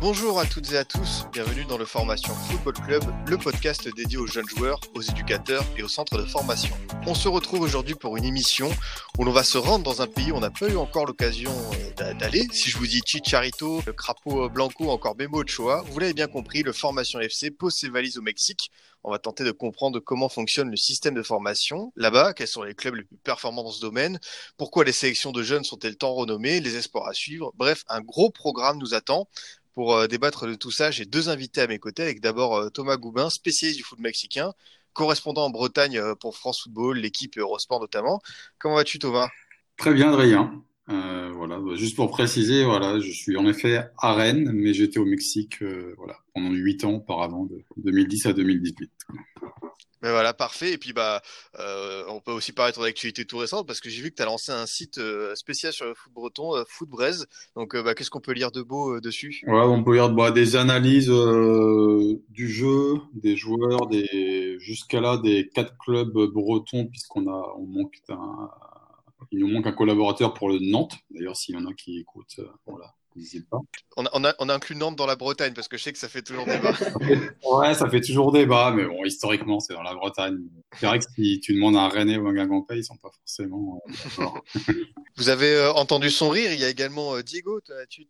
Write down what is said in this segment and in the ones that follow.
Bonjour à toutes et à tous, bienvenue dans le Formation Football Club, le podcast dédié aux jeunes joueurs, aux éducateurs et aux centres de formation. On se retrouve aujourd'hui pour une émission où l'on va se rendre dans un pays où on n'a pas eu encore l'occasion euh, d'aller. Si je vous dis Chicharito, le crapaud blanco, encore Memo Ochoa, vous l'avez bien compris, le Formation FC pose ses valises au Mexique. On va tenter de comprendre comment fonctionne le système de formation là-bas, quels sont les clubs les plus performants dans ce domaine, pourquoi les sélections de jeunes sont-elles tant renommées, les espoirs à suivre. Bref, un gros programme nous attend. Pour euh, débattre de tout ça, j'ai deux invités à mes côtés, avec d'abord euh, Thomas Goubin, spécialiste du foot mexicain, correspondant en Bretagne euh, pour France Football, l'équipe Eurosport notamment. Comment vas-tu Thomas? Très bien Adrien. Voilà, juste pour préciser, voilà, je suis en effet à Rennes, mais j'étais au Mexique voilà, pendant huit ans auparavant, de 2010 à 2018. Ben voilà, parfait. Et puis bah, euh, on peut aussi parler de ton actualité tout récente parce que j'ai vu que tu as lancé un site euh, spécial sur le foot breton, euh, Foot Braise. Donc bah, qu'est-ce qu'on peut lire de beau dessus? Ouais, on peut lire bah, des analyses du jeu, des joueurs, des jusqu'à là des quatre clubs bretons puisqu'on a on manque un il nous manque un collaborateur pour le Nantes. D'ailleurs, s'il y en a qui écoutent, voilà. On a, on, a, on a inclus Nantes dans la Bretagne parce que je sais que ça fait toujours débat. ouais, ça fait toujours débat, mais bon, historiquement, c'est dans la Bretagne. C'est vrai que si tu demandes à un Rennais ou un Guingampais, ils sont pas forcément d'accord. Vous avez euh, entendu son rire. Il y a également euh, Diego,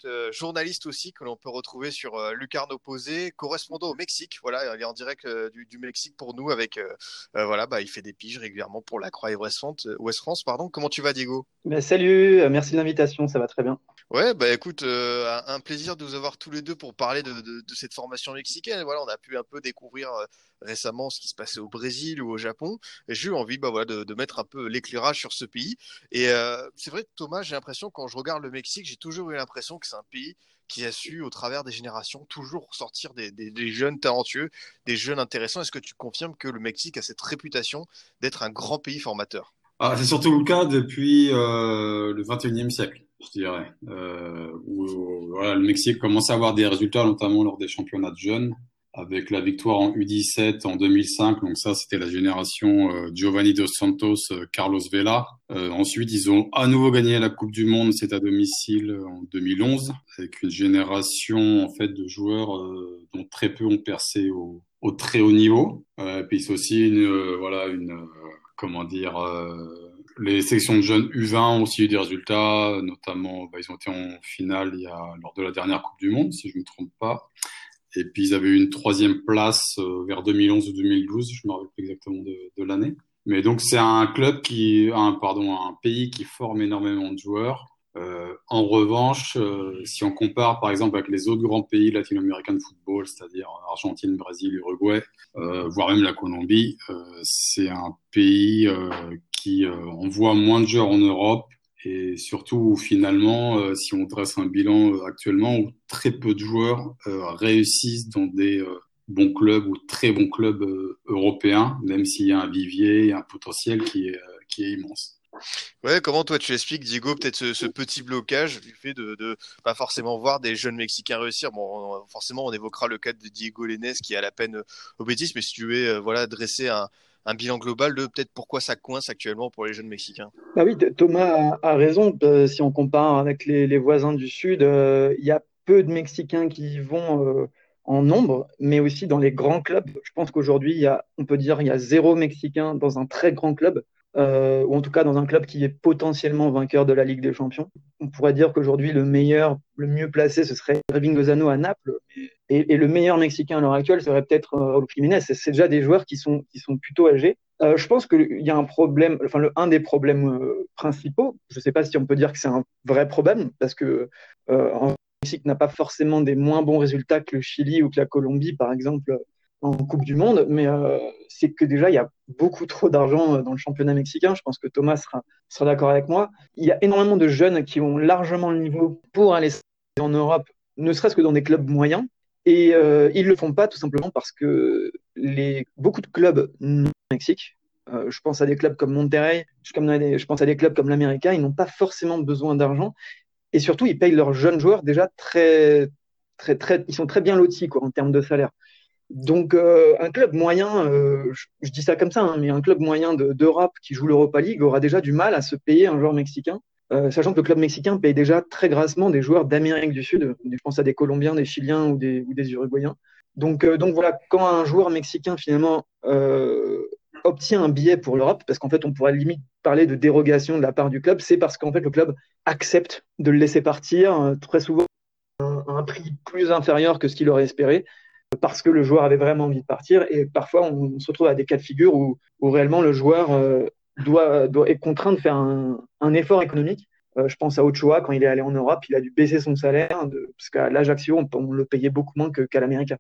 euh, journaliste aussi, que l'on peut retrouver sur euh, Lucarne Opposé, correspondant au Mexique. Voilà, il est en direct euh, du, du, Mexique pour nous. Avec, euh, voilà, bah, il fait des piges régulièrement pour la Croix et West France. Pardon. Comment tu vas, Diego? Bah, Salut, merci de l'invitation. Ça va très bien. Ouais, bah écoute, euh, un plaisir de vous avoir tous les deux pour parler de, cette formation mexicaine. Voilà, on a pu un peu découvrir euh, récemment ce qui se passait au Brésil ou au Japon. J'ai eu envie, bah de, mettre un peu l'éclairage sur ce pays. Et euh, c'est vrai, Thomas, j'ai l'impression quand je regarde le Mexique, j'ai toujours eu l'impression que c'est un pays qui a su, au travers des générations, toujours sortir des jeunes talentueux, des jeunes intéressants. Est-ce que tu confirmes que le Mexique a cette réputation d'être un grand pays formateur? Ah, C'est surtout le cas depuis euh, le 21e siècle je dirais, euh, où, voilà, le Mexique commence à avoir des résultats, notamment lors des championnats de jeunes, avec la victoire en U17 en 2005. Donc ça, c'était la génération euh, Giovanni dos Santos, euh, Carlos Vela. Euh, ensuite, ils ont à nouveau gagné la Coupe du Monde, c'est à domicile en 2011, avec une génération en fait de joueurs euh, dont très peu ont percé au, au très haut niveau. Euh, puis c'est aussi une voilà une comment dire les sélections de jeunes U20 ont aussi eu des résultats, notamment bah, ils ont été en finale lors de la dernière Coupe du Monde, si je ne me trompe pas. Et puis ils avaient eu une troisième place euh, vers 2011 ou 2012, je me rappelle plus exactement de, de l'année. Mais donc c'est un club qui, un, pardon, un pays qui forme énormément de joueurs. Euh, en revanche, euh, si on compare par exemple avec les autres grands pays latino-américains de football, c'est-à-dire Argentine, Brésil, Uruguay, euh, voire même la Colombie, c'est un pays qui envoie moins de joueurs en Europe et surtout finalement, si on dresse un bilan actuellement où très peu de joueurs réussissent dans des bons clubs ou très bons clubs européens, même s'il y a un vivier un potentiel qui est immense. Ouais, comment toi tu expliques, Diego, peut-être ce, petit blocage du fait de, de pas forcément voir des jeunes Mexicains réussir? Bon, on, forcément, on évoquera le cas de Diego Lenes qui est à la peine au Bétis, mais si tu veux, euh, voilà, dresser un, bilan global de peut-être pourquoi ça coince actuellement pour les jeunes Mexicains. Bah oui, Thomas a, raison. Euh, si on compare avec les, voisins du Sud, euh, il y a peu de Mexicains qui y vont euh, en nombre, mais aussi dans les grands clubs. Je pense qu'aujourd'hui, on peut dire, il y a zéro Mexicain dans un très grand club euh, ou en tout cas dans un club qui est potentiellement vainqueur de la Ligue des Champions. On pourrait dire qu'aujourd'hui, le meilleur, le mieux placé, ce serait Irving Lozano à Naples, et, le meilleur Mexicain à l'heure actuelle serait peut-être euh, Raúl Jiménez. C'est déjà des joueurs qui sont, qui sont plutôt âgés. Euh, je pense qu'il y a un problème, enfin, un des problèmes principaux, je ne sais pas si on peut dire que c'est un vrai problème, parce que en Mexique n'a pas forcément des moins bons résultats que le Chili ou que la Colombie, par exemple, en Coupe du Monde, mais euh, c'est que déjà, il y a beaucoup trop d'argent dans le championnat mexicain. Je pense que Thomas sera, sera d'accord avec moi. Il y a énormément de jeunes qui ont largement le niveau pour aller en Europe, ne serait-ce que dans des clubs moyens. Et euh, ils le font pas tout simplement parce que beaucoup de clubs au Mexique, euh, je pense à des clubs comme Monterrey, je, pense à des clubs comme l'América, ils n'ont pas forcément besoin d'argent. Et surtout, ils payent leurs jeunes joueurs déjà très, très, très, ils sont très bien lotis quoi, en termes de salaire. Donc, euh, un club moyen, euh, je, dis ça comme ça, hein, mais un club moyen d'Europe qui joue l'Europa League aura déjà du mal à se payer un joueur mexicain, euh, sachant que le club mexicain paye déjà très grassement des joueurs d'Amérique du Sud. Je pense à des Colombiens, des Chiliens ou des, Uruguayens. Donc, donc voilà, quand un joueur mexicain finalement obtient un billet pour l'Europe, parce qu'en fait on pourrait limite parler de dérogation de la part du club, c'est parce qu'en fait le club accepte de le laisser partir très souvent à un, un prix plus inférieur que ce qu'il aurait espéré parce que le joueur avait vraiment envie de partir. Et parfois, on, se retrouve à des cas de figure où, réellement le joueur euh, doit, est contraint de faire un, effort économique. Euh, je pense à Ochoa, quand il est allé en Europe, il a dû baisser son salaire, parce qu'à l'Ajaccio, on, le payait beaucoup moins qu'à qu.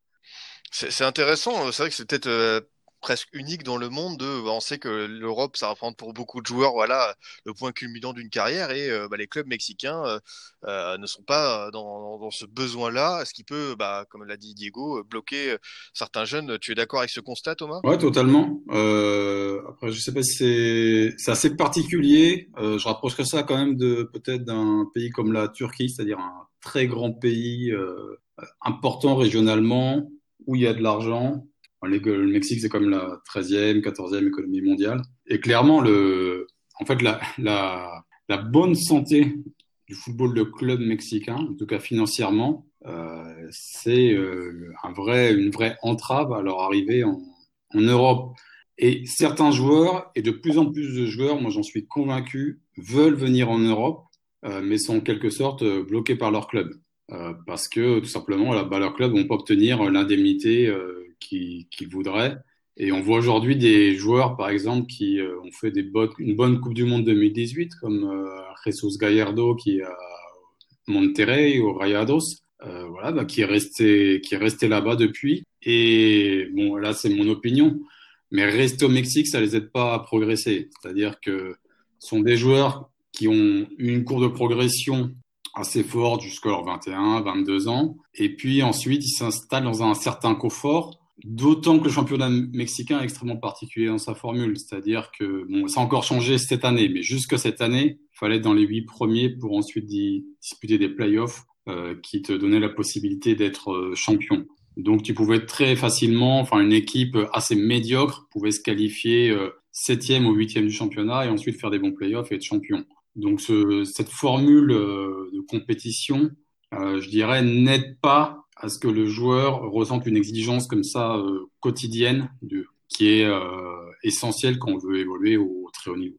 C'est intéressant, c'est vrai que c'est peut-être euh, presque unique dans le monde de bah, on sait que l'Europe ça représente pour beaucoup de joueurs voilà le point culminant d'une carrière et euh, bah, les clubs mexicains euh, euh, ne sont pas dans, dans ce besoin là ce qui peut bah, comme l'a dit Diego bloquer certains jeunes. Tu es d'accord avec ce constat Thomas? Ouais totalement. Euh, après je sais pas si c'est assez particulier. Euh, je rapprocherais ça quand même de peut-être d'un pays comme la Turquie c'est-à-dire un très grand pays euh, important régionalement où il y a de l'argent le Mexique, c'est comme la 13e, 14e économie mondiale. Et clairement, le, en fait, la, la, la bonne santé du football de club mexicain, en tout cas financièrement, euh, c'est euh, un vrai, une vraie entrave à leur arrivée en, en Europe. Et certains joueurs, et de plus en plus de joueurs, moi j'en suis convaincu, veulent venir en Europe, euh, mais sont en quelque sorte bloqués par leur club. Euh, parce que tout simplement, là, bah, leur club vont pas obtenir l'indemnité euh, qu'ils qu voudraient. Et on voit aujourd'hui des joueurs, par exemple, qui euh, ont fait une bonne Coupe du Monde 2018, comme euh, Jesus Gallardo qui à Monterrey ou Rayados, euh, voilà, bah, qui est resté, qui est resté là-bas depuis. Et bon, là, c'est mon opinion, mais rester au Mexique, ça les aide pas à progresser. C'est-à-dire que ce sont des joueurs qui ont une courbe de progression assez forte jusqu'à leurs 21, 22 ans. Et puis ensuite, ils s'installent dans un certain confort D'autant que le championnat mexicain est extrêmement particulier dans sa formule, c'est-à-dire que bon, ça a encore changé cette année, mais jusque cette année, il fallait être dans les huit premiers pour ensuite disputer des playoffs euh, qui te donnaient la possibilité d'être euh, champion. Donc tu pouvais très facilement, enfin une équipe assez médiocre pouvait se qualifier euh, septième ou huitième du championnat et ensuite faire des bons playoffs et être champion. Donc ce, cette formule euh, de compétition, je dirais, n'aide pas à ce que le joueur ressente une exigence comme ça euh, quotidienne de, qui est euh, essentielle quand on veut évoluer au, au très haut niveau.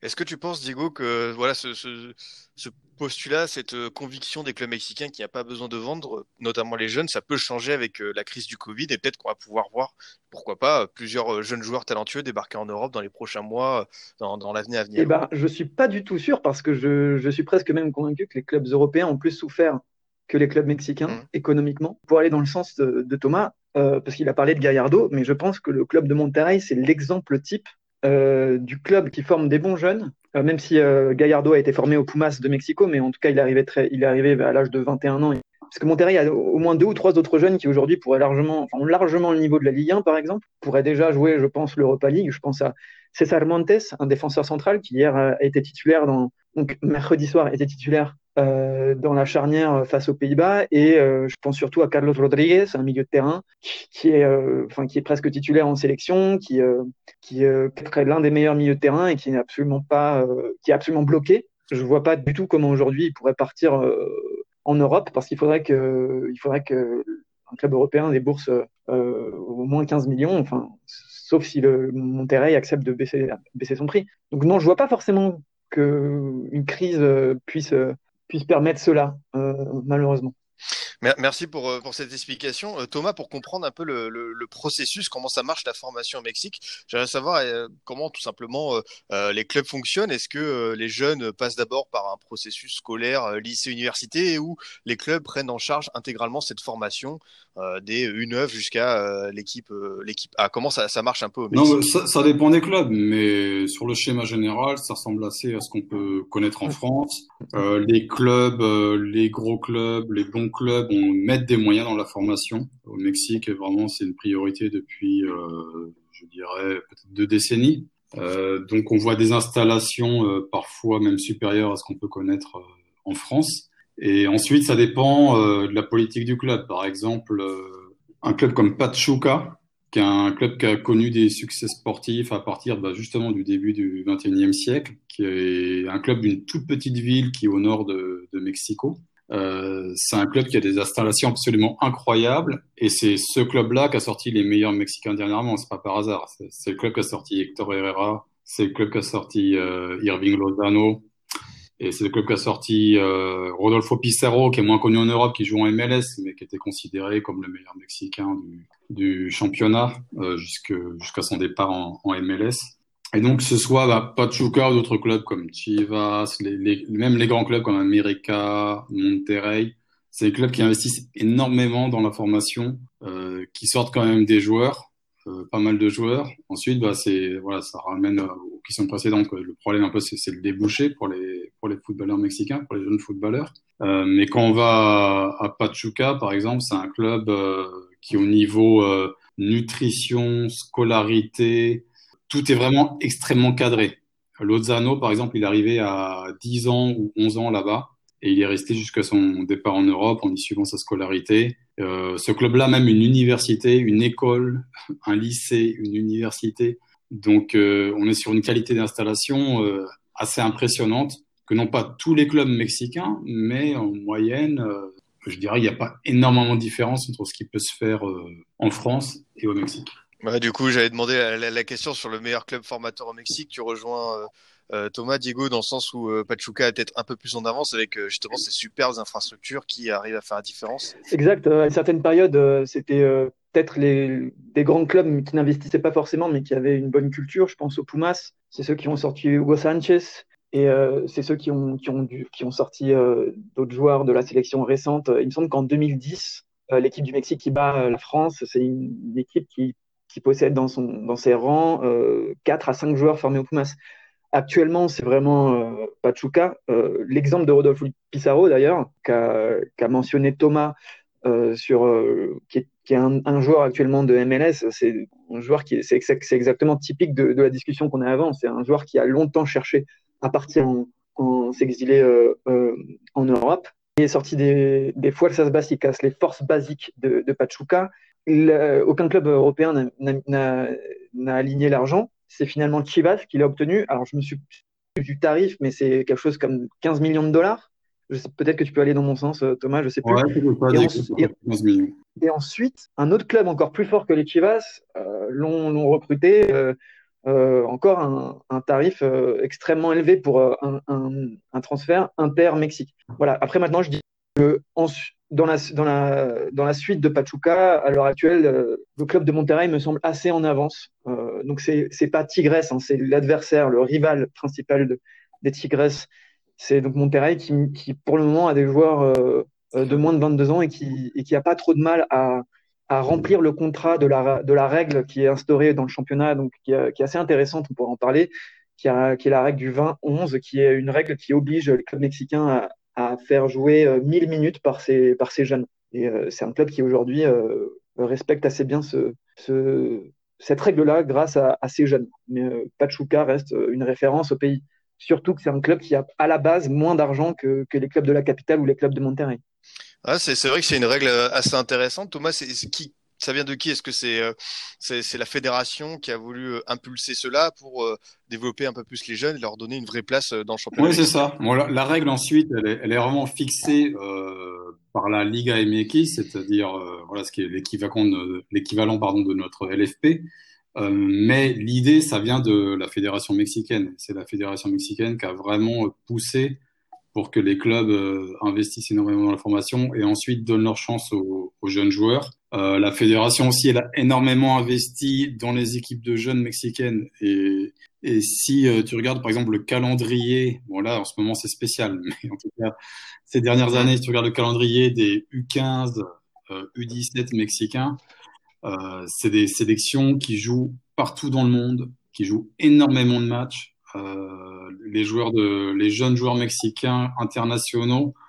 Est-ce que tu penses, Diego, que voilà ce, ce, ce postulat, cette conviction des clubs mexicains qu'il n'y a pas besoin de vendre, notamment les jeunes, ça peut changer avec la crise du Covid et peut-être qu'on va pouvoir voir, pourquoi pas, plusieurs jeunes joueurs talentueux débarquer en Europe dans les prochains mois, dans, dans l'avenir à venir? Eh ben, je suis pas du tout sûr parce que je, je suis presque même convaincu que les clubs européens ont plus souffert que les clubs mexicains mmh. économiquement. Pour aller dans le sens de, de Thomas, euh, parce qu'il a parlé de Gallardo, mais je pense que le club de Monterrey, c'est l'exemple type euh, du club qui forme des bons jeunes, euh, même si Gallardo a été formé au Pumas de Mexico, mais en tout cas, il est arrivé, très, il est arrivé à l'âge de 21 ans. Parce que Monterrey a au moins deux ou trois autres jeunes qui aujourd'hui pourraient largement, enfin, ont largement le niveau de la Ligue 1, par exemple, pourraient déjà jouer, je pense, l'Europa League. Je pense à César Montes, un défenseur central qui hier a été titulaire dans, donc mercredi soir était titulaire euh, dans la charnière face aux Pays-Bas et euh, je pense surtout à Carlos Rodriguez, un milieu de terrain qui, est, euh, enfin qui est presque titulaire en sélection, qui euh, qui est l'un des meilleurs milieux de terrain et qui n'est absolument pas, qui est absolument bloqué. Je vois pas du tout comment aujourd'hui il pourrait partir en Europe parce qu'il faudrait que il faudrait que un club européen des bourses au moins 15 millions, enfin sauf si le Monterrey accepte de baisser baisser son prix. Donc non, je vois pas forcément que une crise puisse puisse permettre cela, euh, malheureusement. Merci pour, pour cette explication. Thomas, pour comprendre un peu le, le, le processus, comment ça marche la formation au Mexique, j'aimerais savoir euh, comment tout simplement euh, les clubs fonctionnent. Est-ce que euh, les jeunes passent d'abord par un processus scolaire, lycée, université, ou les clubs prennent en charge intégralement cette formation des U9 jusqu'à l'équipe l'équipe A? Comment ça, ça marche un peu au Mexique? Non, ça, ça, dépend des clubs, mais sur le schéma général, ça ressemble assez à ce qu'on peut connaître en France. les clubs, les gros clubs, les bons clubs ont, mettent des moyens dans la formation. Au Mexique, vraiment, c'est une priorité depuis, euh, je dirais, peut-être deux décennies. Euh, donc, on voit des installations euh, parfois même supérieures à ce qu'on peut connaître en France. Et ensuite, ça dépend de la politique du club. Par exemple, un club comme Pachuca, qui est un club qui a connu des succès sportifs à partir bah, justement du début du XXIe siècle, qui est un club d'une toute petite ville qui est au nord de Mexico. Euh, c'est un club qui a des installations absolument incroyables et c'est ce club-là qui a sorti les meilleurs Mexicains dernièrement. C'est pas par hasard. C'est le club qui a sorti Héctor Herrera, c'est le club qui a sorti euh, Irving Lozano et c'est le club qui a sorti euh, Rodolfo Pizarro, qui est moins connu en Europe, qui joue en MLS, mais qui était considéré comme le meilleur Mexicain du, championnat jusqu'à son départ en MLS. Et donc, ce soit bah, Pachuca ou d'autres clubs comme Chivas, les, les, même les grands clubs comme América, Monterrey, c'est des clubs qui investissent énormément dans la formation, euh, qui sortent quand même des joueurs, euh, pas mal de joueurs. Ensuite, bah, c'est voilà, ça ramène aux questions précédentes. Le problème un peu, c'est le débouché pour les pour les footballeurs mexicains, pour les jeunes footballeurs. Euh, mais quand on va à, à Pachuca, par exemple, c'est un club euh, qui au niveau euh, nutrition, scolarité, tout est vraiment extrêmement cadré. Lozano, par exemple, il est arrivé à 10 ans ou 11 ans là-bas et il est resté jusqu'à son départ en Europe en y suivant sa scolarité. Euh, ce club-là, même une université, une école, un lycée, une université. Donc, euh, on est sur une qualité d'installation euh, assez impressionnante que n'ont pas tous les clubs mexicains, mais en moyenne, euh, je dirais, il n'y a pas énormément de différence entre ce qui peut se faire en France et au Mexique. Du coup, j'avais demandé la, question sur le meilleur club formateur au Mexique. Tu rejoins euh, euh, Thomas, Diego, dans le sens où euh, Pachuca est peut-être un peu plus en avance avec justement ces superbes infrastructures qui arrivent à faire la différence. Exact. À une certaine période, c'était peut-être des grands clubs qui n'investissaient pas forcément, mais qui avaient une bonne culture. Je pense aux Pumas. C'est ceux qui ont sorti Hugo Sanchez. Et c'est ceux qui ont, qui ont, dû, qui ont sorti d'autres joueurs de la sélection récente. Il me semble qu'en 2010, l'équipe du Mexique qui bat la France, c'est une équipe qui qui possède dans, son, dans ses rangs euh, 4 à 5 joueurs formés au Pumas. Actuellement, c'est vraiment euh, Pachuca. Euh, L'exemple de Rodolfo Pizarro, d'ailleurs, qu'a qu mentionné Thomas, euh, sur, euh, qui est, un, joueur actuellement de MLS, c'est un joueur qui c'est exact, exactement typique de, la discussion qu'on a avant. C'est un joueur qui a longtemps cherché à partir en, en s'exiler en Europe. Il est sorti des, des fuerzas básicas, les forces basiques de, de Pachuca le, aucun club européen n'a aligné l'argent. C'est finalement Chivas qui l'a obtenu. Alors, je me suis du tarif, mais c'est quelque chose comme 15 millions de dollars. Peut-être que tu peux aller dans mon sens, Thomas, je sais plus. Ouais, et, en, et, et, ensuite, un autre club encore plus fort que les Chivas euh, l'ont recruté. Euh, euh, encore un, un tarif euh, extrêmement élevé pour euh, un, un, un transfert inter-Mexique. Voilà. Après, maintenant, je dis que en, dans la, dans, la, dans la suite de Pachuca, à l'heure actuelle, euh, le club de Monterrey me semble assez en avance. Euh, donc, c'est n'est pas Tigres, hein, c'est l'adversaire, le rival principal de, des Tigres. C'est donc Monterrey qui, qui, pour le moment, a des joueurs euh, de moins de 22 ans et qui et qui pas trop de mal à, à remplir le contrat de la, de la règle qui est instaurée dans le championnat, donc qui, est, qui est assez intéressante, on pourra en parler, qui, a, qui est la règle du 20-11, qui est une règle qui oblige les clubs mexicains à, à faire jouer euh, 1000 minutes par ces, par ces jeunes. Et euh, c'est un club qui aujourd'hui euh, respecte assez bien ce, ce, cette règle-là grâce à, ces jeunes. Mais euh, Pachuca reste une référence au pays. Surtout que c'est un club qui a à la base moins d'argent que, que les clubs de la capitale ou les clubs de Monterrey. Ah, c'est vrai que c'est une règle assez intéressante. Thomas, qui ça vient de qui? Est-ce que c'est euh, c'est la fédération qui a voulu euh, impulser cela pour euh, développer un peu plus les jeunes et leur donner une vraie place dans le championnat Oui, c'est ça. Bon, la, la, règle ensuite, elle est, elle est vraiment fixée euh, par la Liga MX, c'est-à-dire euh, voilà ce qui est l'équivalent pardon de notre LFP. Euh, mais l'idée, ça vient de la fédération mexicaine. C'est la fédération mexicaine qui a vraiment poussé pour que les clubs euh, investissent énormément dans la formation et ensuite donnent leur chance aux, aux jeunes joueurs. Euh, la fédération aussi, elle a énormément investi dans les équipes de jeunes mexicaines. Et, et si euh, tu regardes par exemple le calendrier, bon là en ce moment c'est spécial, mais en tout cas ces dernières années, si tu regardes le calendrier des U15, U17 mexicains, c'est des sélections qui jouent partout dans le monde, qui jouent énormément de matchs. Euh, les joueurs de, les jeunes joueurs mexicains internationaux euh,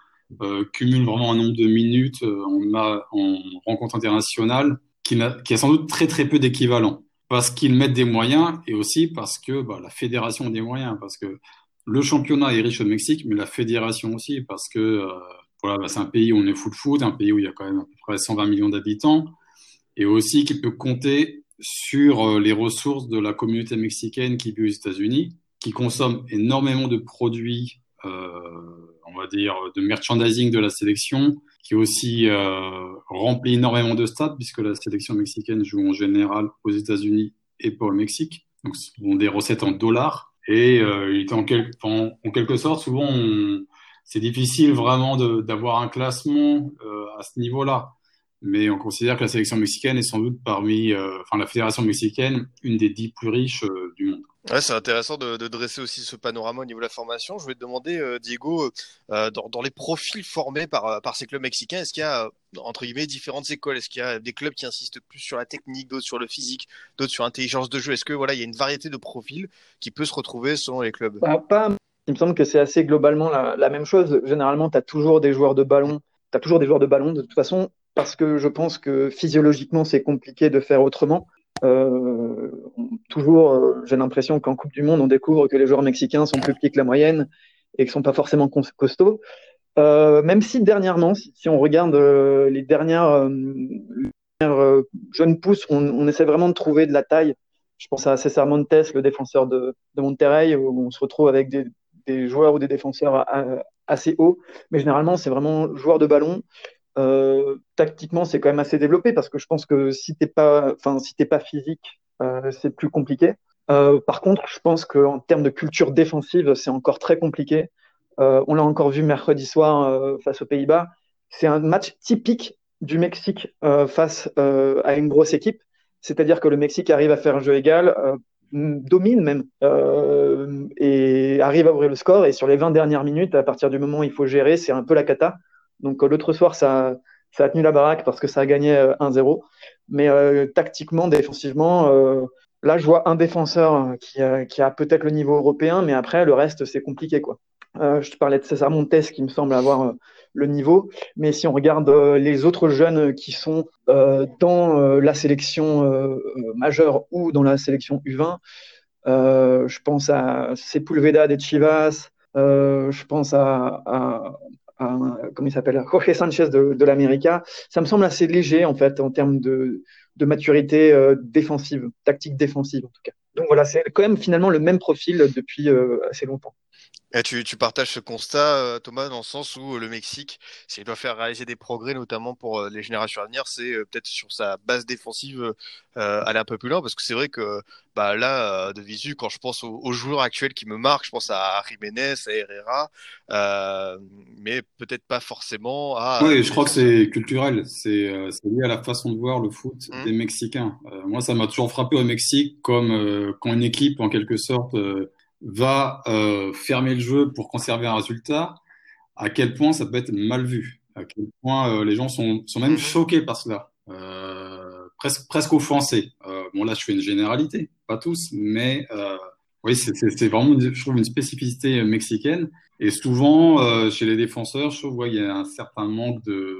cumule vraiment un nombre de minutes euh, en, en, rencontre internationale qui a, sans doute très très peu d'équivalent. Parce qu'ils mettent des moyens et aussi parce que bah, la fédération a des moyens. Parce que le championnat est riche au Mexique, mais la fédération aussi. Parce que euh, voilà, bah, c'est un pays où on est full foot, un pays où il y a quand même à peu près 120 millions d'habitants. Et aussi qui peut compter sur euh, les ressources de la communauté mexicaine qui vit aux États-Unis, qui consomme énormément de produits, euh, on va dire, de merchandising de la sélection, qui aussi euh, remplit énormément de stades, puisque la sélection mexicaine joue en général aux États-Unis et pas au Mexique. Donc, ce des recettes en dollars. Et euh, il est en, quel, en, en, quelque sorte, souvent, c'est difficile vraiment d'avoir un classement euh, à ce niveau-là mais on considère que la sélection mexicaine est sans doute parmi, euh, enfin la fédération mexicaine, une des dix plus riches euh, du. C'est intéressant de, dresser aussi ce panorama au niveau de la formation. Je vais te demander, euh, Diego, euh, dans, dans, les profils formés par, ces clubs mexicains, est-ce qu'il y a, entre guillemets, différentes écoles? Est-ce qu'il y a des clubs qui insistent plus sur la technique, d'autres sur le physique, d'autres sur l'intelligence de jeu? Est-ce que voilà, il y a une variété de profils qui peut se retrouver selon les clubs? Bah, Il me semble que c'est assez globalement la, même chose. Généralement, tu toujours des joueurs de ballon. Tu as toujours des joueurs de ballon. De toute façon, parce que je pense que physiologiquement, c'est compliqué de faire autrement. Euh, toujours, euh, j'ai l'impression qu'en Coupe du Monde, on découvre que les joueurs mexicains sont plus petits que la moyenne et qu'ils sont pas forcément costauds. Euh, même si dernièrement, si, on regarde euh, les dernières, euh, les dernières jeunes pousses, on, essaie vraiment de trouver de la taille. Je pense à César Montes, le défenseur de, de Monterrey, où on se retrouve avec des joueurs ou des défenseurs assez hauts. Mais généralement, c'est vraiment joueurs de ballon. Euh, tactiquement, c'est quand même assez développé parce que je pense que si t'es pas, enfin, si t'es pas physique, euh, c'est plus compliqué. Euh, par contre, je pense qu'en termes de culture défensive, c'est encore très compliqué. On l'a encore vu mercredi soir face aux Pays-Bas. C'est un match typique du Mexique face à une grosse équipe. C'est-à-dire que le Mexique arrive à faire un jeu égal, domine même, et arrive à ouvrir le score. Et sur les 20 dernières minutes, à partir du moment où il faut gérer, c'est un peu la cata. Donc l'autre soir, ça, a tenu la baraque parce que ça a gagné 1-0. Mais euh, tactiquement, défensivement, euh, là, je vois un défenseur qui a, peut-être le niveau européen, mais après, le reste, c'est compliqué. quoi. Euh, je te parlais de César Montes qui me semble avoir le niveau, mais si on regarde les autres jeunes qui sont dans la sélection majeure ou dans la sélection U20, je pense à Sepulveda de Chivas, je pense à, comment il s'appelle, Jorge Sanchez de, de l'América, ça me semble assez léger en fait en termes de, de maturité euh, défensive, tactique défensive en tout cas. Donc voilà, c'est quand même finalement le même profil depuis euh, assez longtemps. Et tu, tu, partages ce constat, euh, Thomas, dans le sens où le Mexique, s'il doit faire réaliser des progrès, notamment pour les générations à venir, c'est peut-être sur sa base défensive euh, aller un peu plus loin, parce que c'est vrai que bah, là, de visu, quand je pense aux, aux, joueurs actuels qui me marquent, je pense à Jiménez, à Herrera, euh, mais peut-être pas forcément à... Oui, je crois que c'est culturel, c'est lié à la façon de voir le foot mmh. des Mexicains. moi, ça m'a toujours frappé au Mexique, comme quand une équipe, en quelque sorte va euh, fermer le jeu pour conserver un résultat, à quel point ça peut être mal vu, à quel point euh, les gens sont, sont même choqués par cela, euh, presque, presque offensés. Euh, bon là je fais une généralité, pas tous, mais euh, oui c'est vraiment je trouve une spécificité mexicaine. Et souvent chez les défenseurs je trouve qu'il y a un certain manque de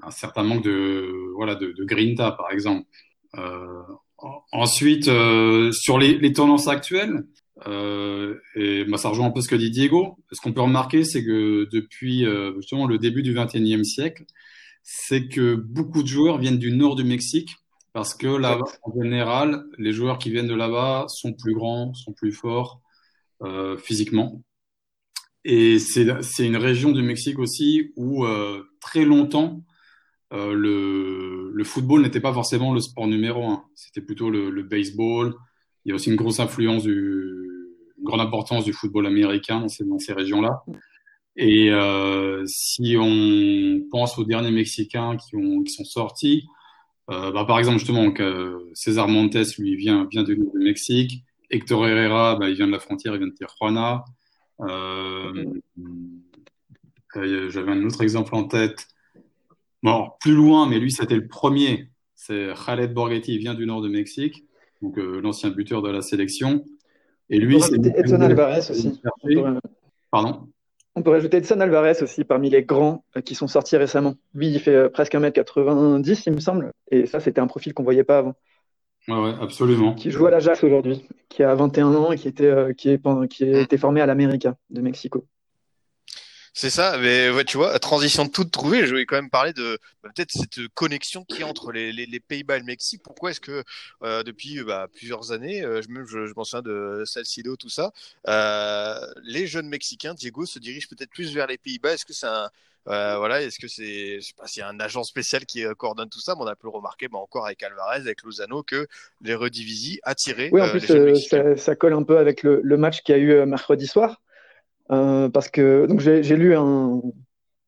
un certain manque de voilà de, de grinta par exemple. ensuite sur les, les tendances actuelles euh, et bah, ça rejoint un peu ce que dit Diego. Ce qu'on peut remarquer, c'est que depuis euh, justement le début du XXIe siècle, c'est que beaucoup de joueurs viennent du nord du Mexique parce que là-bas, en général, les joueurs qui viennent de là-bas sont plus grands, sont plus forts euh, physiquement. Et c'est une région du Mexique aussi où très longtemps, le, le football n'était pas forcément le sport numéro un. C'était plutôt le, le baseball. Il y a aussi une grosse influence du, grande importance du football américain dans ces, régions-là. Et euh, si on pense aux derniers Mexicains qui, ont, qui sont sortis, euh, bah, par exemple justement que César Montes, lui, vient, vient du, du Mexique. Hector Herrera, bah, il vient de la frontière, il vient de Tijuana. Euh, euh, J'avais un autre exemple en tête. Bon, plus loin, mais lui, c'était le premier. C'est Khaled Borghetti, il vient du nord de Mexique, donc euh, l'ancien buteur de la sélection. Et lui, c'est Edson Alvarez aussi. Pardon? On peut rajouter Edson Alvarez aussi parmi les grands qui sont sortis récemment. Lui, il fait presque 1m90, il me semble. Et ça, c'était un profil qu'on voyait pas avant. Ouais, ouais, absolument. Qui joue à l'Ajax aujourd'hui, qui a 21 ans et qui, était, qui, est, qui a été formé à l'América de Mexico. C'est ça, mais ouais, tu vois, transition de toute trouvée, je voulais quand même parler de bah, peut-être cette connexion qui entre les, les, les Pays-Bas et le Mexique. Pourquoi est-ce que euh, depuis bah, plusieurs années, euh, je, je, je m'en souviens de Salcido, tout ça, euh, les jeunes Mexicains, Diego, se dirigent peut-être plus vers les Pays-Bas. Est-ce que c'est un euh, voilà, est-ce que c'est, je sais pas s'il y a un agent spécial qui coordonne tout ça, mais on a pu le remarquer, bah, encore avec Alvarez, avec Lozano, que les Redivisi attiraient. Oui, en plus, euh, ça, ça, colle un peu avec le, le match qu'il y a eu mercredi soir. Euh, parce que donc j'ai lu un,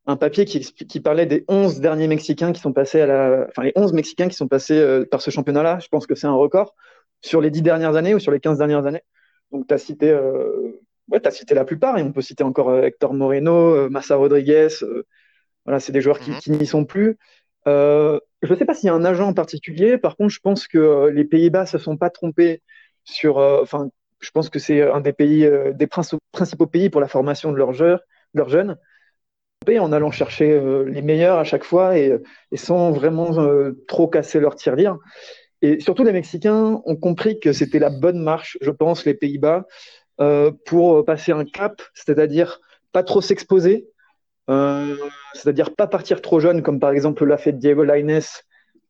un papier qui, qui parlait des 11 derniers Mexicains qui sont passés à la, enfin les 11 Mexicains qui sont passés euh, par ce championnat-là. Je pense que c'est un record sur les 10 dernières années ou sur les 15 dernières années. Donc tu as cité, euh, ouais, as cité la plupart et on peut citer encore Hector Moreno, Massa Rodriguez. voilà, c'est des joueurs qui, Mhm. qui n'y sont plus. je ne sais pas s'il y a un agent en particulier. Par contre, je pense que les Pays-Bas se sont pas trompés sur, enfin, je pense que c'est un des pays, euh, des principaux pays pour la formation de leurs jeunes, en allant chercher euh, les meilleurs à chaque fois et, sans vraiment euh, trop casser leur tirelire. Et surtout, les Mexicains ont compris que c'était la bonne marche, je pense, les Pays-Bas, euh, pour passer un cap, c'est-à-dire pas trop s'exposer, euh, c'est-à-dire pas partir trop jeune, comme par exemple l'a fait Diego Lainez,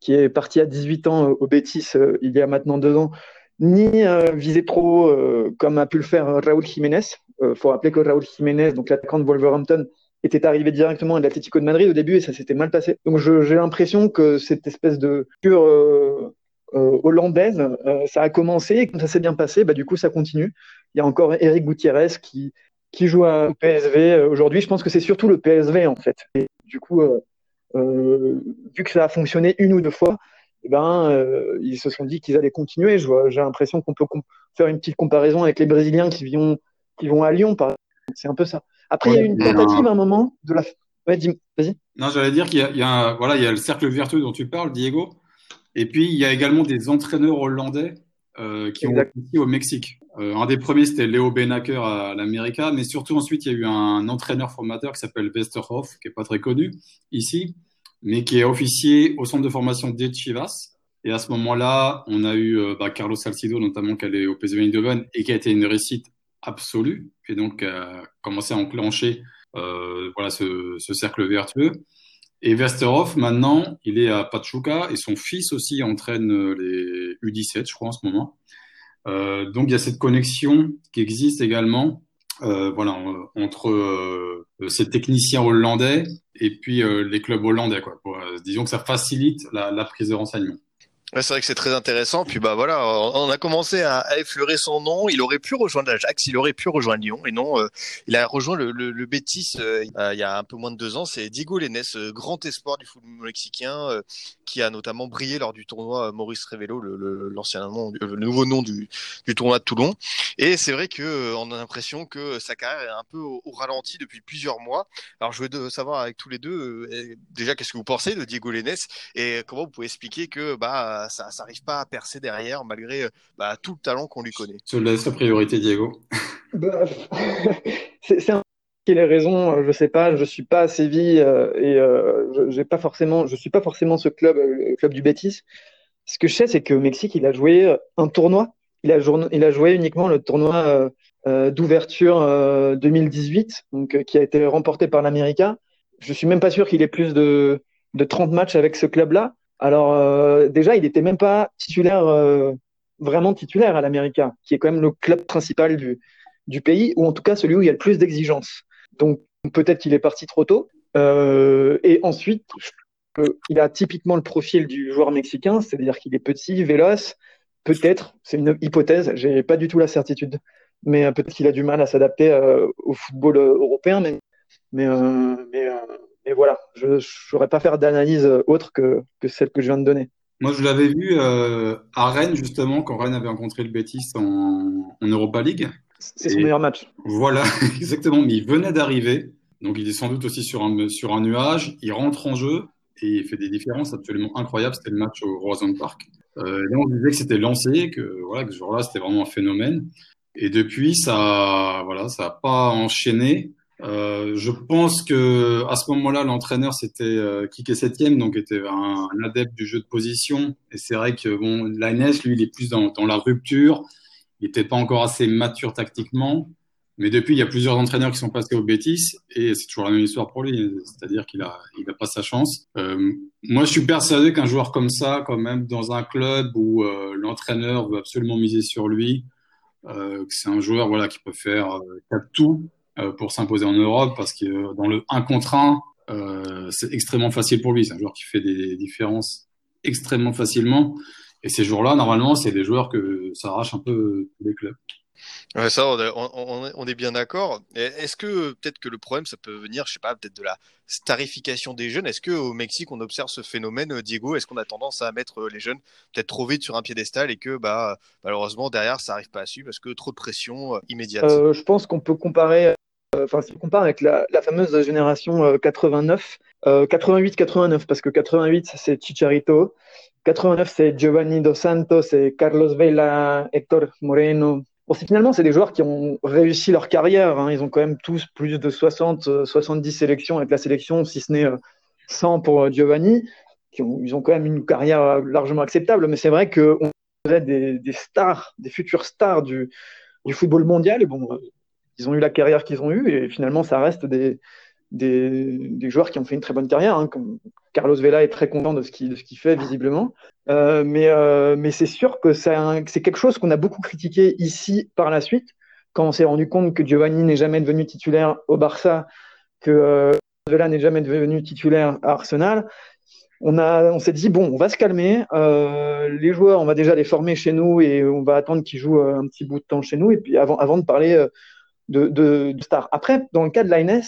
qui est parti à 18 ans au Betis il y a maintenant deux ans, ni euh, viser trop euh, comme a pu le faire Raúl Jiménez. Il euh, faut rappeler que Raúl Jiménez, donc l'attaquant de Wolverhampton, était arrivé directement à l'Atlético de Madrid au début et ça s'était mal passé. Donc j'ai l'impression que cette espèce de pure euh, hollandaise, ça a commencé et quand ça s'est bien passé, bah, du coup ça continue. Il y a encore Eric Gutiérrez qui, qui joue au PSV aujourd'hui. Je pense que c'est surtout le PSV en fait. Et du coup, vu que ça a fonctionné une ou deux fois, eh ben, euh, ils se sont dit qu'ils allaient continuer. J'ai l'impression qu'on peut faire une petite comparaison avec les Brésiliens qui vont, qui vont à Lyon. C'est un peu ça. Après, il ouais, y a eu une tentative à un moment de la. Ouais, vas-y. Non, j'allais dire qu'il y, y, a un, voilà, il y a le cercle vertueux dont tu parles, Diego. Et puis, il y a également des entraîneurs hollandais euh, qui exact. ont été au Mexique. Euh, un des premiers, c'était Léo Benaker à l'América, mais surtout ensuite, il y a eu un entraîneur formateur qui s'appelle Westerhoff, qui est pas très connu ici, mais qui est officier au centre de formation des Chivas. Et à ce moment-là, on a eu euh, bah, Carlos Salcido, notamment, qui allait au PSV Eindhoven et qui a été une réussite absolue, et donc a commencé à enclencher euh, voilà, ce, ce, cercle vertueux. Et Westerhoff, maintenant, il est à Pachuca, et son fils aussi entraîne les U17, je crois, en ce moment. Euh, donc, il y a cette connexion qui existe également euh, voilà, entre euh, ces techniciens hollandais et puis euh, les clubs hollandais. Quoi. Disons que ça facilite la, la prise de renseignements. C'est vrai que c'est très intéressant. Puis bah voilà, on a commencé à, effleurer son nom. Il aurait pu rejoindre l'Ajax, il aurait pu rejoindre Lyon, et non, euh, il a rejoint le, le, le Betis euh, il y a un peu moins de deux ans. C'est Diego Lenes, grand espoir du football mexicain, euh, qui a notamment brillé lors du tournoi Maurice Revelo, l'ancien nom, le nouveau nom du, du tournoi de Toulon. Et c'est vrai que on a l'impression que sa carrière est un peu au, ralenti depuis plusieurs mois. Alors je veux savoir avec tous les deux déjà qu'est-ce que vous pensez de Diego Lenes et comment vous pouvez expliquer que bah ça n'arrive pas à percer derrière malgré bah, tout le talent qu'on lui connaît. Je laisse la priorité, Diego. bah, c'est un qui les raisons, je sais pas, je suis pas à Séville euh, et euh, j'ai pas forcément, je suis pas forcément ce club, le club du Betis. Ce que je sais, c'est que au Mexique, il a joué un tournoi. Il a, il a joué uniquement le tournoi euh, d'ouverture 2018, donc qui a été remporté par l'América. Je suis même pas sûr qu'il ait plus de, de 30 matchs avec ce club-là. Alors euh, déjà, il n'était même pas titulaire, euh, vraiment titulaire à l'América, qui est quand même le club principal du, du pays, ou en tout cas celui où il y a le plus d'exigences. Donc peut-être qu'il est parti trop tôt. Euh, et ensuite, il a typiquement le profil du joueur mexicain, c'est-à-dire qu'il est petit, véloce. Peut-être, c'est une hypothèse, j'ai pas du tout la certitude, mais peut-être qu'il a du mal à s'adapter au football européen, mais mais, mais et voilà, je ne saurais pas faire d'analyse autre que, que celle que je viens de donner. Moi, je l'avais vu euh, à Rennes, justement, quand Rennes avait rencontré le Betis en, en Europa League. C'est son meilleur match. Voilà, exactement. Mais il venait d'arriver, donc il est sans doute aussi sur un, sur un nuage. Il rentre en jeu et il fait des différences absolument incroyables. C'était le match au Roison Park. Euh, là, on disait que c'était lancé, que voilà, que ce jour-là, c'était vraiment un phénomène. Et depuis, ça, voilà, ça n'a pas enchaîné. Euh, je pense que à ce moment-là, l'entraîneur c'était euh, Kike Septième, donc était un, adepte du jeu de position. Et c'est vrai que bon, Lainez, lui, il est plus dans, la rupture. Il n'était pas encore assez mature tactiquement. Mais depuis, il y a plusieurs entraîneurs qui sont passés au Bétis et c'est toujours la même histoire pour lui. C'est-à-dire qu'il a, il a pas sa chance. Euh, moi, je suis persuadé qu'un joueur comme ça, quand même, dans un club où euh, l'entraîneur veut absolument miser sur lui, euh, c'est un joueur voilà qui peut faire tout pour s'imposer en Europe parce que dans le 1 contre 1, euh, c'est extrêmement facile pour lui. C'est un joueur qui fait des différences extrêmement facilement. Et ces joueurs-là, normalement, c'est des joueurs que ça arrache un peu tous les clubs. Ouais, ça, on, on, on est bien d'accord. Est-ce que peut-être que le problème, ça peut venir, je sais pas, peut-être de la starification des jeunes? Est-ce que au Mexique, on observe ce phénomène, Diego? Est-ce qu'on a tendance à mettre les jeunes peut-être trop vite sur un piédestal et que, bah, malheureusement, derrière, ça arrive pas à suivre parce que trop de pression immédiate? Euh, Je pense qu'on peut comparer, enfin, si on compare avec la, fameuse génération 89, 88-89, parce que 88, c'est Chicharito. 89, c'est Giovanni Dos Santos et Carlos Vela, Héctor Moreno, Bon, finalement, c'est des joueurs qui ont réussi leur carrière. Hein. Ils ont quand même tous plus de 60, 70 euh, sélections avec la sélection, si ce n'est 100 euh, pour euh, Giovanni. Ils ont quand même une carrière largement acceptable, mais c'est vrai qu'on faisait des, des, stars, des futurs stars du, du, football mondial. Et bon, ils ont eu la carrière qu'ils ont eue, et finalement, ça reste des, des, joueurs qui ont fait une très bonne carrière. Hein, Carlos Vela est très content de ce qu'il qu fait visiblement. Euh, mais euh, mais c'est sûr que c'est quelque chose qu'on a beaucoup critiqué ici par la suite, quand on s'est rendu compte que Giovanni n'est jamais devenu titulaire au Barça, que euh, Vela n'est jamais devenu titulaire à Arsenal. On, on s'est dit, bon, on va se calmer. Les joueurs, on va déjà les former chez nous et on va attendre qu'ils jouent un petit bout de temps chez nous et puis avant, avant de parler de, de, stars. Après, dans le cas de l'INES,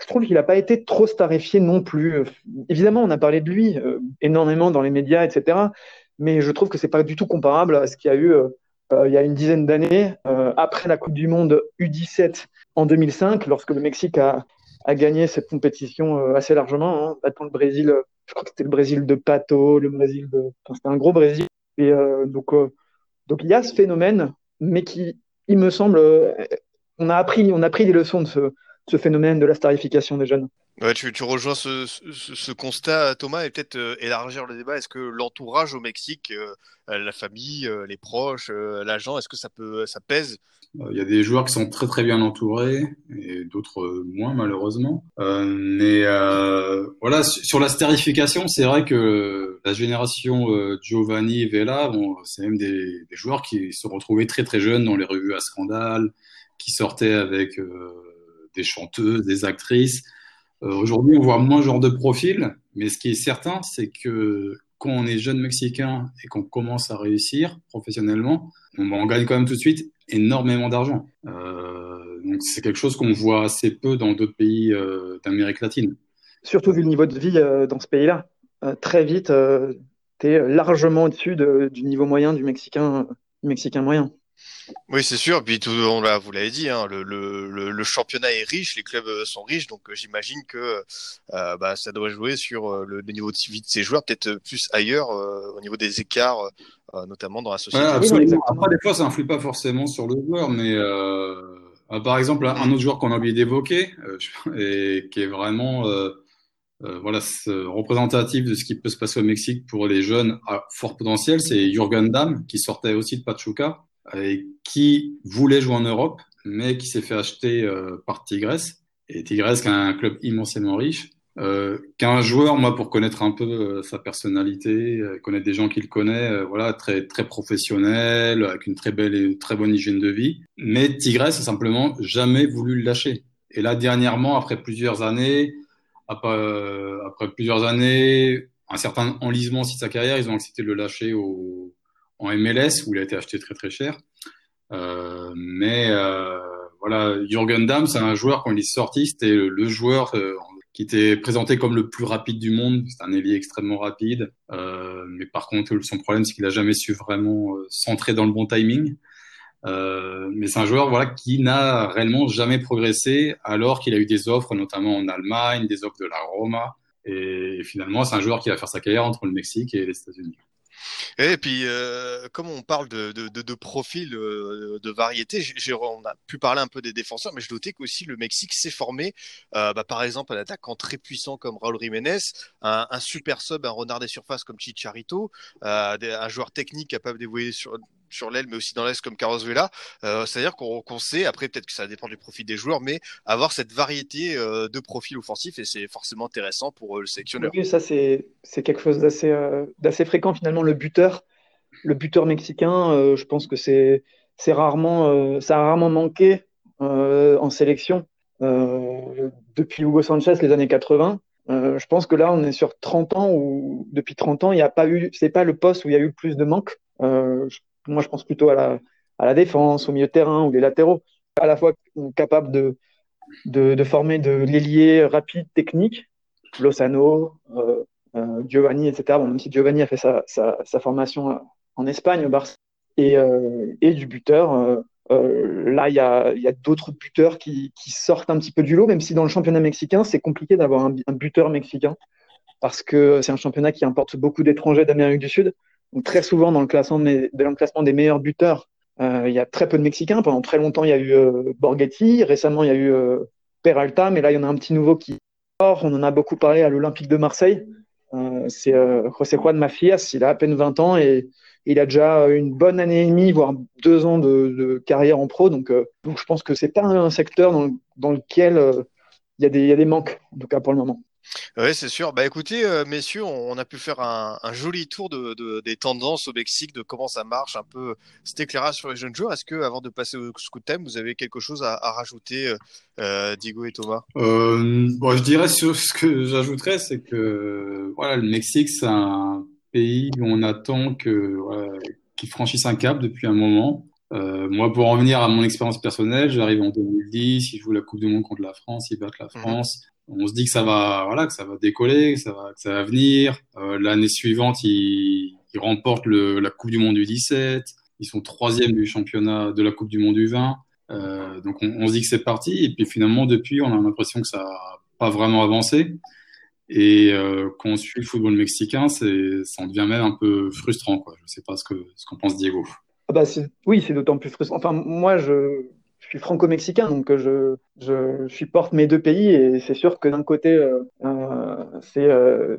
je trouve qu'il n'a pas été trop starifié non plus. Évidemment, on a parlé de lui euh, énormément dans les médias, etc. Mais je trouve que c'est pas du tout comparable à ce qu'il y a eu euh, euh il y a une dizaine d'années, après la Coupe du Monde U17 en 2005, lorsque le Mexique a, a gagné cette compétition assez largement, hein, battant le Brésil. Je crois que c'était le Brésil de Pato, le Brésil de. C'était un gros Brésil. Et donc, donc il y a ce phénomène, mais qui, il me semble, on a appris, on a pris des leçons de ce ce phénomène de la starification des jeunes. Ouais, tu, tu rejoins ce, ce, ce, constat, Thomas, et peut-être euh, élargir le débat. Est-ce que l'entourage au Mexique, euh, la famille, euh, les proches, euh, l'agent, est-ce que ça peut, ça pèse? Il y a des joueurs qui sont très très bien entourés et d'autres moins malheureusement. mais voilà, sur la starification, c'est vrai que la génération Giovanni Vela, bon, c'est même des, des, joueurs qui se retrouvaient très très jeunes dans les revues à scandale, qui sortaient avec des chanteuses, des actrices. Euh, Aujourd'hui, on voit moins ce genre de profil, mais ce qui est certain, c'est que quand on est jeune mexicain et qu'on commence à réussir professionnellement, on, gagne quand même tout de suite énormément d'argent. Euh, donc c'est quelque chose qu'on voit assez peu dans d'autres pays euh, d'Amérique latine. Surtout vu le niveau de vie euh, dans ce pays-là. Euh, très vite, euh, tu es largement au-dessus de, du niveau moyen du Mexicain, du Mexicain moyen. Oui, c'est sûr. Puis tout, on l'a, vous l'avez dit, hein, le, le, le, championnat est riche, les clubs euh, sont riches, donc euh, j'imagine que euh, bah, ça doit jouer sur le, le, niveau de vie de ces joueurs, peut-être plus ailleurs euh, au niveau des écarts, euh, notamment dans la société. Ouais, absolument. Après, des fois, ça influe pas forcément sur le joueur, mais par exemple, un autre joueur qu'on a oublié d'évoquer et qui est vraiment voilà représentatif de ce qui peut se passer au Mexique pour les jeunes à fort potentiel, c'est Jurgen Damm qui sortait aussi de Pachuca qui voulait jouer en Europe, mais qui s'est fait acheter euh, par Tigres. Et Tigres, qui est un club immensément riche, euh, qu'un joueur, moi, pour connaître un peu euh, sa personnalité, euh, connaître des gens qu'il connaît, euh, voilà, très très professionnel, avec une très belle et très bonne hygiène de vie. Mais Tigres a simplement jamais voulu le lâcher. Et là, dernièrement, après plusieurs années, après, euh, après plusieurs années, un certain enlisement aussi de sa carrière, ils ont accepté de le lâcher au, en MLS où il a été acheté très très cher. Euh, mais euh, voilà, Jürgen Damm, c'est un joueur quand il est sorti, c'était le, joueur euh, qui était présenté comme le plus rapide du monde. C'est un ailier extrêmement rapide, euh, mais par contre son problème c'est qu'il a jamais su vraiment euh, centrer dans le bon timing. Euh, mais c'est un joueur voilà qui n'a réellement jamais progressé alors qu'il a eu des offres notamment en Allemagne, des offres de la Roma et finalement c'est un joueur qui va faire sa carrière entre le Mexique et les États-Unis. Et puis, euh, comme on parle de, de, de, de profils, euh, de variété, on a pu parler un peu des défenseurs, mais je notais qu'aussi le Mexique s'est formé, euh, bah, par exemple, un attaquant très puissant comme Raúl Jiménez, un, super sub, un renard des surfaces comme Chicharito, un joueur technique capable d'évoluer sur, sur l'aile, mais aussi dans l'est comme Carlos Vela. Euh, C'est-à-dire qu'on qu sait, après peut-être que ça dépend du profil des joueurs, mais avoir cette variété euh, de profils offensifs et c'est forcément intéressant pour euh, le sélectionneur. Oui, ça c'est quelque chose d'assez euh, d'assez fréquent finalement. Le buteur, le buteur mexicain, euh, je pense que c'est c'est rarement euh, ça a rarement manqué en sélection depuis Hugo Sanchez les années 80. je pense que là on est sur 30 ans où depuis 30 ans il n'y a pas eu c'est pas le poste où il y a eu le plus de manque. Je moi, je pense plutôt à la, défense, au milieu de terrain ou les latéraux, à la fois capables de, former de l'ailier rapide, technique, Lozano, euh, euh, Giovanni, etc. Même si Giovanni a fait sa, formation en Espagne, au Barça, et, euh, du buteur. Euh, euh, là, il y a, d'autres buteurs qui, sortent un petit peu du lot, même si dans le championnat mexicain, c'est compliqué d'avoir un, buteur mexicain, parce que c'est un championnat qui importe beaucoup d'étrangers d'Amérique du Sud. Très souvent, dans le classement, des, dans le classement des meilleurs buteurs, euh, il y a très peu de Mexicains. Pendant très longtemps, il y a eu euh, Borghetti. Récemment, il y a eu euh, Peralta. Mais là, il y en a un petit nouveau qui sort. On en a beaucoup parlé à l'Olympique de Marseille. C'est José Juan Mafias. Il a à peine 20 ans et il a déjà une bonne année et demie, voire deux ans de, carrière en pro. Donc, je pense que c'est pas un secteur dans, lequel il y a des manques, en tout cas pour le moment. Oui, c'est sûr. Bah écoutez, euh, messieurs, on, on, a pu faire un, un joli tour de, de, des tendances au Mexique, de comment ça marche, un peu cet éclairage sur les jeunes joueurs. Est-ce que, avant de passer au scoot time, vous avez quelque chose à, à rajouter, euh, Diego et Thomas? Euh, bon, Je dirais sur ce que j'ajouterais, c'est que voilà, le Mexique, c'est un pays où on attend que voilà, qu'il franchisse un cap depuis un moment. Euh, moi, pour en revenir à mon expérience personnelle, j'arrive en 2010, ils jouent la Coupe du Monde contre la France, ils battent la France. On se dit que ça va, voilà, que ça va décoller, que ça va, que ça va venir. Euh, L'année suivante, ils, ils remportent le, la Coupe du Monde du 17. Ils sont troisième du championnat de la Coupe du Monde du 20. Euh, donc on, on, se dit que c'est parti. Et puis finalement, depuis, on a l'impression que ça n'a pas vraiment avancé. Et euh, quand on suit le football mexicain, ça en devient même un peu frustrant. Quoi. Je ne sais pas ce que ce qu'en pense Diego. Ah bah oui, c'est d'autant plus frustrant. Enfin, moi, je suis franco-mexicain, donc je, je, je, supporte mes deux pays et c'est sûr que d'un côté, euh, euh, c'est euh,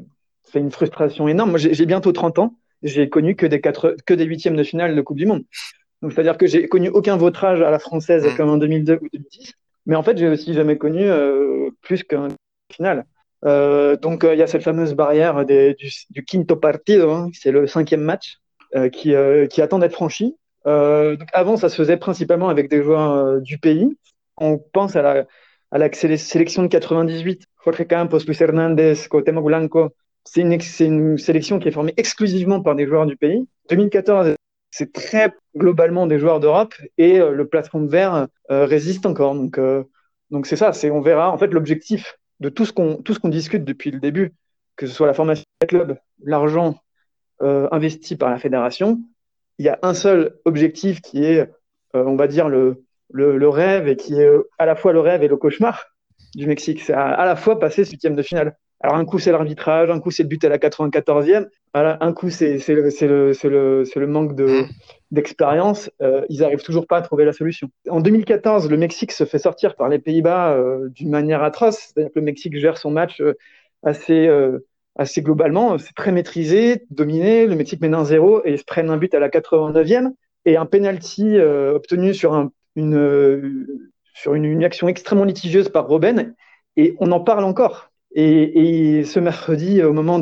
une frustration énorme. Moi, j'ai bientôt 30 ans, j'ai connu que des, quatre, que des huitièmes de finale de Coupe du Monde. Donc, c'est-à-dire que j'ai connu aucun vautrage à la française mmh. comme en 2002 ou 2010, mais en fait, j'ai aussi jamais connu euh, plus qu'un final. Euh, donc, il y a cette fameuse barrière des, du, du, quinto partido, hein, c'est le cinquième match, qui, qui attend d'être franchi. Euh, avant, ça se faisait principalement avec des joueurs euh, du pays. On pense à la, sélection de 98, Jorge Campos, Luis Hernandez, Cuauhtémoc Blanco. C'est une, sélection qui est formée exclusivement par des joueurs du pays. 2014, c'est très globalement des joueurs d'Europe et euh, le plafond euh, résiste encore. Donc, c'est ça. On verra. En fait, l'objectif de tout ce qu'on tout ce qu'on discute depuis le début, que ce soit la formation des clubs, l'argent investi par la fédération, il y a un seul objectif qui est, euh, on va dire, le, le, le, rêve et qui est euh, à la fois le rêve et le cauchemar du Mexique. C'est à, à, la fois passer ce huitième de finale. Alors un coup c'est l'arbitrage, un coup c'est le but à la 94e, un coup c'est le, le, le, le manque de d'expérience. Euh, ils arrivent toujours pas à trouver la solution. En 2014, le Mexique se fait sortir par les Pays-Bas euh, d'une manière atroce. C'est-à-dire que le Mexique gère son match assez assez globalement, c'est très maîtrisé, dominé. Le Mexique mène un 0 et se prennent un but à la 89e et un penalty euh, obtenu sur, euh, une, action extrêmement litigieuse par Robben. Et on en parle encore. Et, ce mercredi, au moment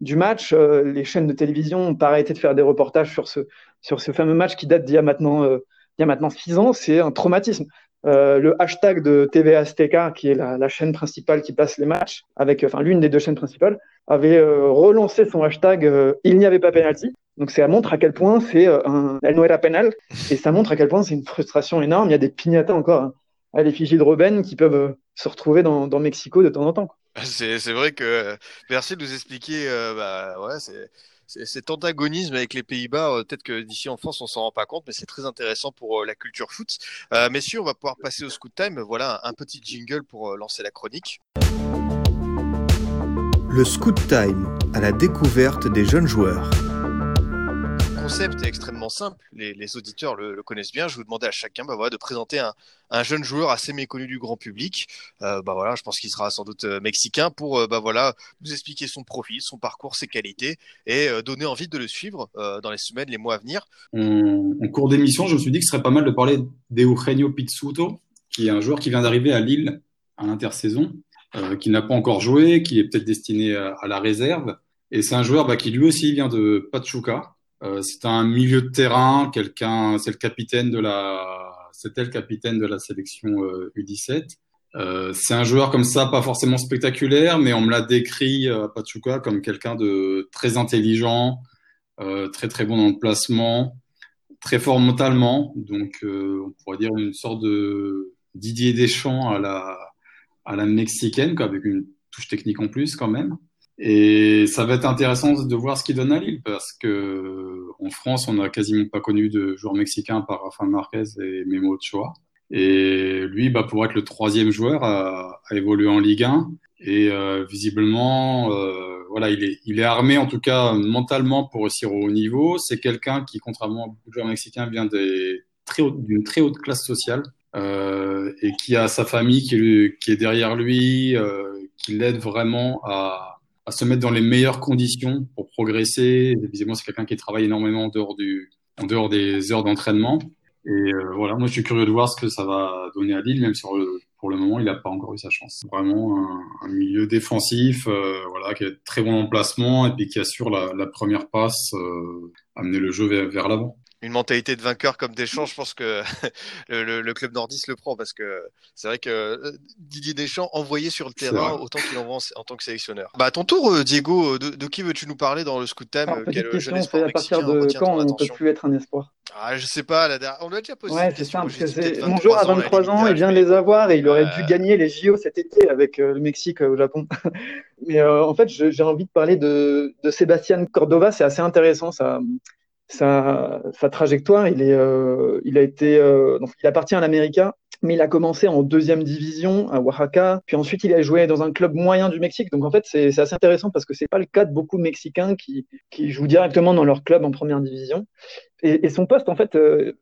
du match, euh, les chaînes de télévision ont pas arrêté de faire des reportages sur ce, fameux match qui date d'il y a maintenant, il six ans. C'est un traumatisme. Le hashtag de TV Azteca, qui est la, la, chaîne principale qui passe les matchs, avec enfin l'une des deux chaînes principales, avait euh, relancé son hashtag euh, Il n'y avait pas penalty. Donc ça montre à quel point c'est euh, un elle no penal et ça montre à quel point c'est une frustration énorme. Il y a des pignatins encore hein, à l'effigie de Robben qui peuvent se retrouver dans, dans, Mexico de temps en temps. C'est vrai que merci de nous expliquer. bah ouais, c'est cet antagonisme avec les Pays-Bas, peut-être que d'ici en France on s'en rend pas compte, mais c'est très intéressant pour la culture foot. Euh, messieurs, on va pouvoir passer au scoot time. Voilà un petit jingle pour lancer la chronique. Le scoot time à la découverte des jeunes joueurs. concept est extrêmement simple. Les, les auditeurs le, le, connaissent bien. Je vous demandais à chacun bah, voilà, de présenter un, un, jeune joueur assez méconnu du grand public. Euh, bah, voilà, je pense qu'il sera sans doute euh, mexicain pour euh, bah, voilà, nous expliquer son profil, son parcours, ses qualités et euh, donner envie de le suivre euh, dans les semaines, les mois à venir. En, en cours d'émission, je me suis dit que ce serait pas mal de parler d'Eugenio Pizzuto, qui est un joueur qui vient d'arriver à Lille à l'intersaison, euh, qui n'a pas encore joué, qui est peut-être destiné à, la réserve. Et c'est un joueur bah, qui lui aussi vient de Pachuca. Euh, c'est un milieu de terrain, quelqu'un, c'est le capitaine de la, c'était le capitaine de la sélection euh, U17. Euh, c'est un joueur comme ça, pas forcément spectaculaire, mais on me l'a décrit à Pachuca comme quelqu'un de très intelligent, euh, très très bon dans le placement, très fort mentalement. Donc, euh, on pourrait dire une sorte de Didier Deschamps à la à la mexicaine, quoi, avec une touche technique en plus quand même. Et ça va être intéressant de voir ce qu'il donne à Lille parce que en France, on n'a quasiment pas connu de joueurs mexicains par Rafael Marquez et Memo Ochoa. Et lui, bah, pour être le troisième joueur à, à évoluer en Ligue 1. Et euh, visiblement, euh, voilà, il est, il est armé en tout cas mentalement pour réussir au haut niveau. C'est quelqu'un qui, contrairement à beaucoup de joueurs mexicains, vient d'une très, très haute classe sociale euh, et qui a sa famille qui, qui est derrière lui, euh, qui l'aide vraiment à, à, se mettre dans les meilleures conditions pour progresser. Visiblement, c'est quelqu'un qui travaille énormément en dehors, du, en dehors des heures d'entraînement. Et euh, voilà, moi je suis curieux de voir ce que ça va donner à Lille, même si pour le moment il n'a pas encore eu sa chance. Vraiment un, un milieu défensif, euh, voilà, qui est très bon en placement et puis qui assure la, la première passe, euh, amener le jeu vers, vers l'avant une mentalité de vainqueur comme Deschamps, je pense que le, le, le, club nordiste le prend parce que c'est vrai que euh, Didier Deschamps envoyé sur le terrain autant qu'il envoie en, en, tant que sélectionneur. Bah à ton tour, euh, Diego, de, de qui veux-tu nous parler dans le Scoot Time Alors, Petite question, à partir de quand on ne peut plus être un espoir? Ah, Je sais pas, la dernière... on l'a déjà posé. Ouais, c'est ça, parce que c'est mon joueur à 23 ans, il vient de les avoir et il aurait euh... dû gagner les JO cet été avec euh, le Mexique au Japon. Mais euh, en fait, j'ai envie de parler de, de Sébastien Cordova, c'est assez intéressant ça sa, sa trajectoire, il, est, euh, il a été, euh, donc il appartient à l'América, mais il a commencé en deuxième division à Oaxaca, puis ensuite il a joué dans un club moyen du Mexique. Donc en fait, c'est assez intéressant parce que c'est pas le cas de beaucoup de Mexicains qui, qui jouent directement dans leur club en première division. Et, et son poste, en fait, euh,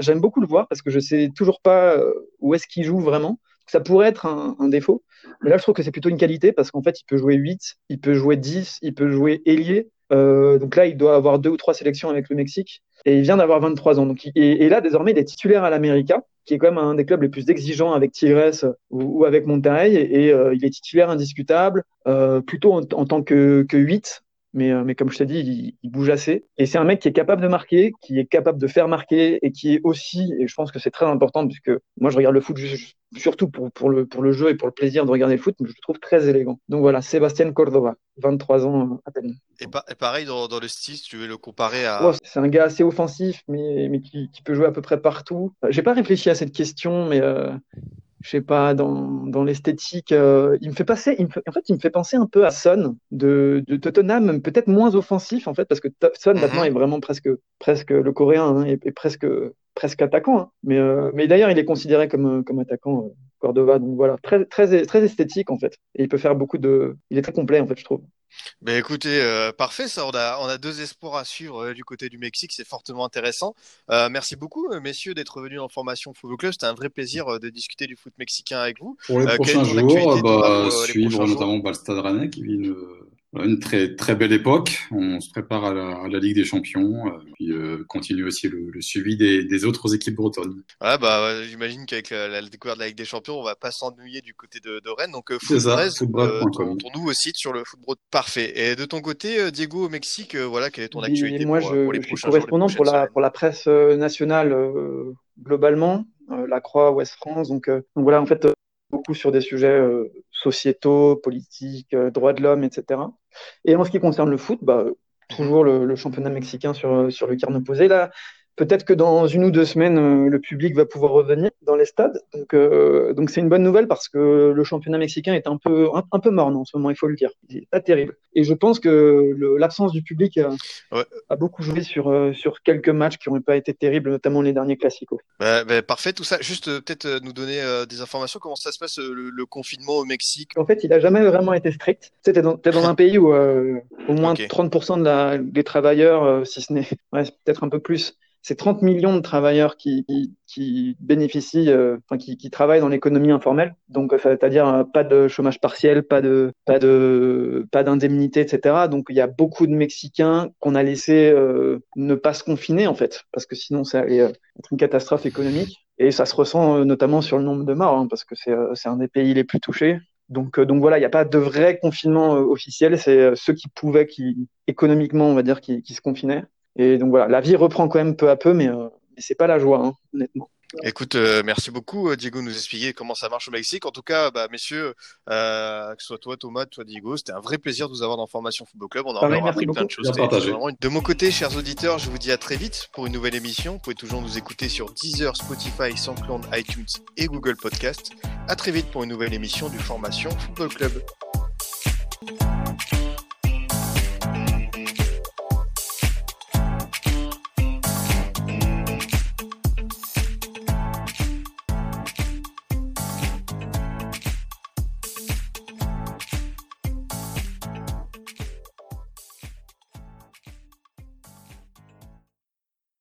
j'aime beaucoup le voir parce que je sais toujours pas euh, où est-ce qu'il joue vraiment. Ça pourrait être un, un défaut, mais là je trouve que c'est plutôt une qualité parce qu'en fait il peut jouer 8, il peut jouer 10, il peut jouer ailier. Euh, donc là, il doit avoir deux ou trois sélections avec le Mexique. Et il vient d'avoir 23 ans. Et, là, désormais, il est titulaire à l'América, qui est quand même un des clubs les plus exigeants avec Tigres ou, avec Monterrey. Et, euh, il est titulaire indiscutable, euh, plutôt en, en, tant que, que 8. Mais, euh, mais comme je t'ai dit, il, il, bouge assez. Et c'est un mec qui est capable de marquer, qui est capable de faire marquer et qui est aussi, et je pense que c'est très important, puisque moi je regarde le foot juste, surtout pour, pour, le, pour le jeu et pour le plaisir de regarder le foot, mais je le trouve très élégant. Donc voilà, Sébastien Cordova, 23 ans à peine. Et, pa et pareil dans, dans, le style, tu veux le comparer à. C'est un gars assez offensif, mais, mais qui, qui, peut jouer à peu près partout. J'ai pas réfléchi à cette question, mais euh, je sais pas, dans, dans l'esthétique, euh, il me fait passer, il me fait, en fait, il me fait penser un peu à Son de, de Tottenham, peut-être moins offensif en fait, parce que Son maintenant est vraiment presque, presque le coréen hein, et, presque, presque attaquant. Hein. Mais, euh, mais d'ailleurs, il est considéré comme, comme attaquant. Euh, Cordova, donc voilà, très, très, très esthétique en fait. Et il peut faire beaucoup de. Il est très complet en fait, je trouve. Ben écoutez, euh, parfait, ça, on a, on a deux espoirs à suivre euh, du côté du Mexique, c'est fortement intéressant. Euh, merci beaucoup, messieurs, d'être venus en formation Football Club. C'était un vrai plaisir de discuter du foot mexicain avec vous. Pour les prochains jours, bah, suivre notamment bah, le Stade Rennais qui vit une, une très très belle époque. On se prépare à la, à la Ligue des Champions, euh, puis euh, continue aussi le, le suivi des, des, autres équipes bretonnes. Ouais, bah j'imagine qu'avec la, la, découverte de la Ligue des Champions, on va pas s'ennuyer du côté de, de, Rennes. Donc football, euh, ton, ton nouveau site sur le football. Parfait. Et de ton côté, euh, Diego au Mexique, euh, voilà, quelle est ton actualité Et Moi, pour, je, pour les je suis correspondant pour la pour la presse nationale globalement, la Croix, Ouest France. Donc, donc voilà, en fait beaucoup sur des sujets euh, sociétaux, politiques, euh, droits de l'homme, etc. Et en ce qui concerne le foot, bah, toujours le, championnat mexicain sur, sur le carne opposé. Là, Peut-être que dans une ou deux semaines, euh, le public va pouvoir revenir dans les stades. Donc, euh, donc c'est une bonne nouvelle parce que le championnat mexicain est un peu, un, un peu morne en ce moment, il faut le dire. C'est pas terrible. Et je pense que l'absence du public a, Ouais. a beaucoup joué sur, euh, sur quelques matchs qui n'ont pas été terribles, notamment les derniers classicos. Bah, bah, parfait, tout ça. Juste peut-être nous donner euh, des informations. Comment ça se passe le, le confinement au Mexique? En fait, il a jamais vraiment été strict. Tu t'es dans, t'es dans un pays où euh, au moins Ok. 30% de la, des travailleurs, si ce n'est ouais, peut-être un peu plus, c'est 30 millions de travailleurs qui, qui, qui bénéficient, euh, enfin, qui, qui travaillent dans l'économie informelle. Donc, euh, c'est-à-dire euh, pas de chômage partiel, pas de, pas de, pas d'indemnité, etc. Donc, il y a beaucoup de Mexicains qu'on a laissé euh, ne pas se confiner, en fait, parce que sinon, ça allait euh, être une catastrophe économique. Et ça se ressent notamment sur le nombre de morts, hein, parce que c'est un des pays les plus touchés. Donc, donc voilà, il n'y a pas de vrai confinement officiel. C'est ceux qui pouvaient, qui économiquement, on va dire, qui, qui se confinaient. Et donc voilà, la vie reprend quand même peu à peu, mais, euh, mais c'est pas la joie, hein, honnêtement. Écoute, euh, merci beaucoup euh, Diego de nous expliquer comment ça marche au Mexique. En tout cas, bah, messieurs, euh, que ce soit toi Thomas, toi Diego, c'était un vrai plaisir de vous avoir dans Formation Football Club. On a encore merci appris plein de choses. De mon côté, chers auditeurs, je vous dis à très vite pour une nouvelle émission. Vous pouvez toujours nous écouter sur Deezer, Spotify, SoundCloud, iTunes et Google Podcast. À très vite pour une nouvelle émission du Formation Football Club.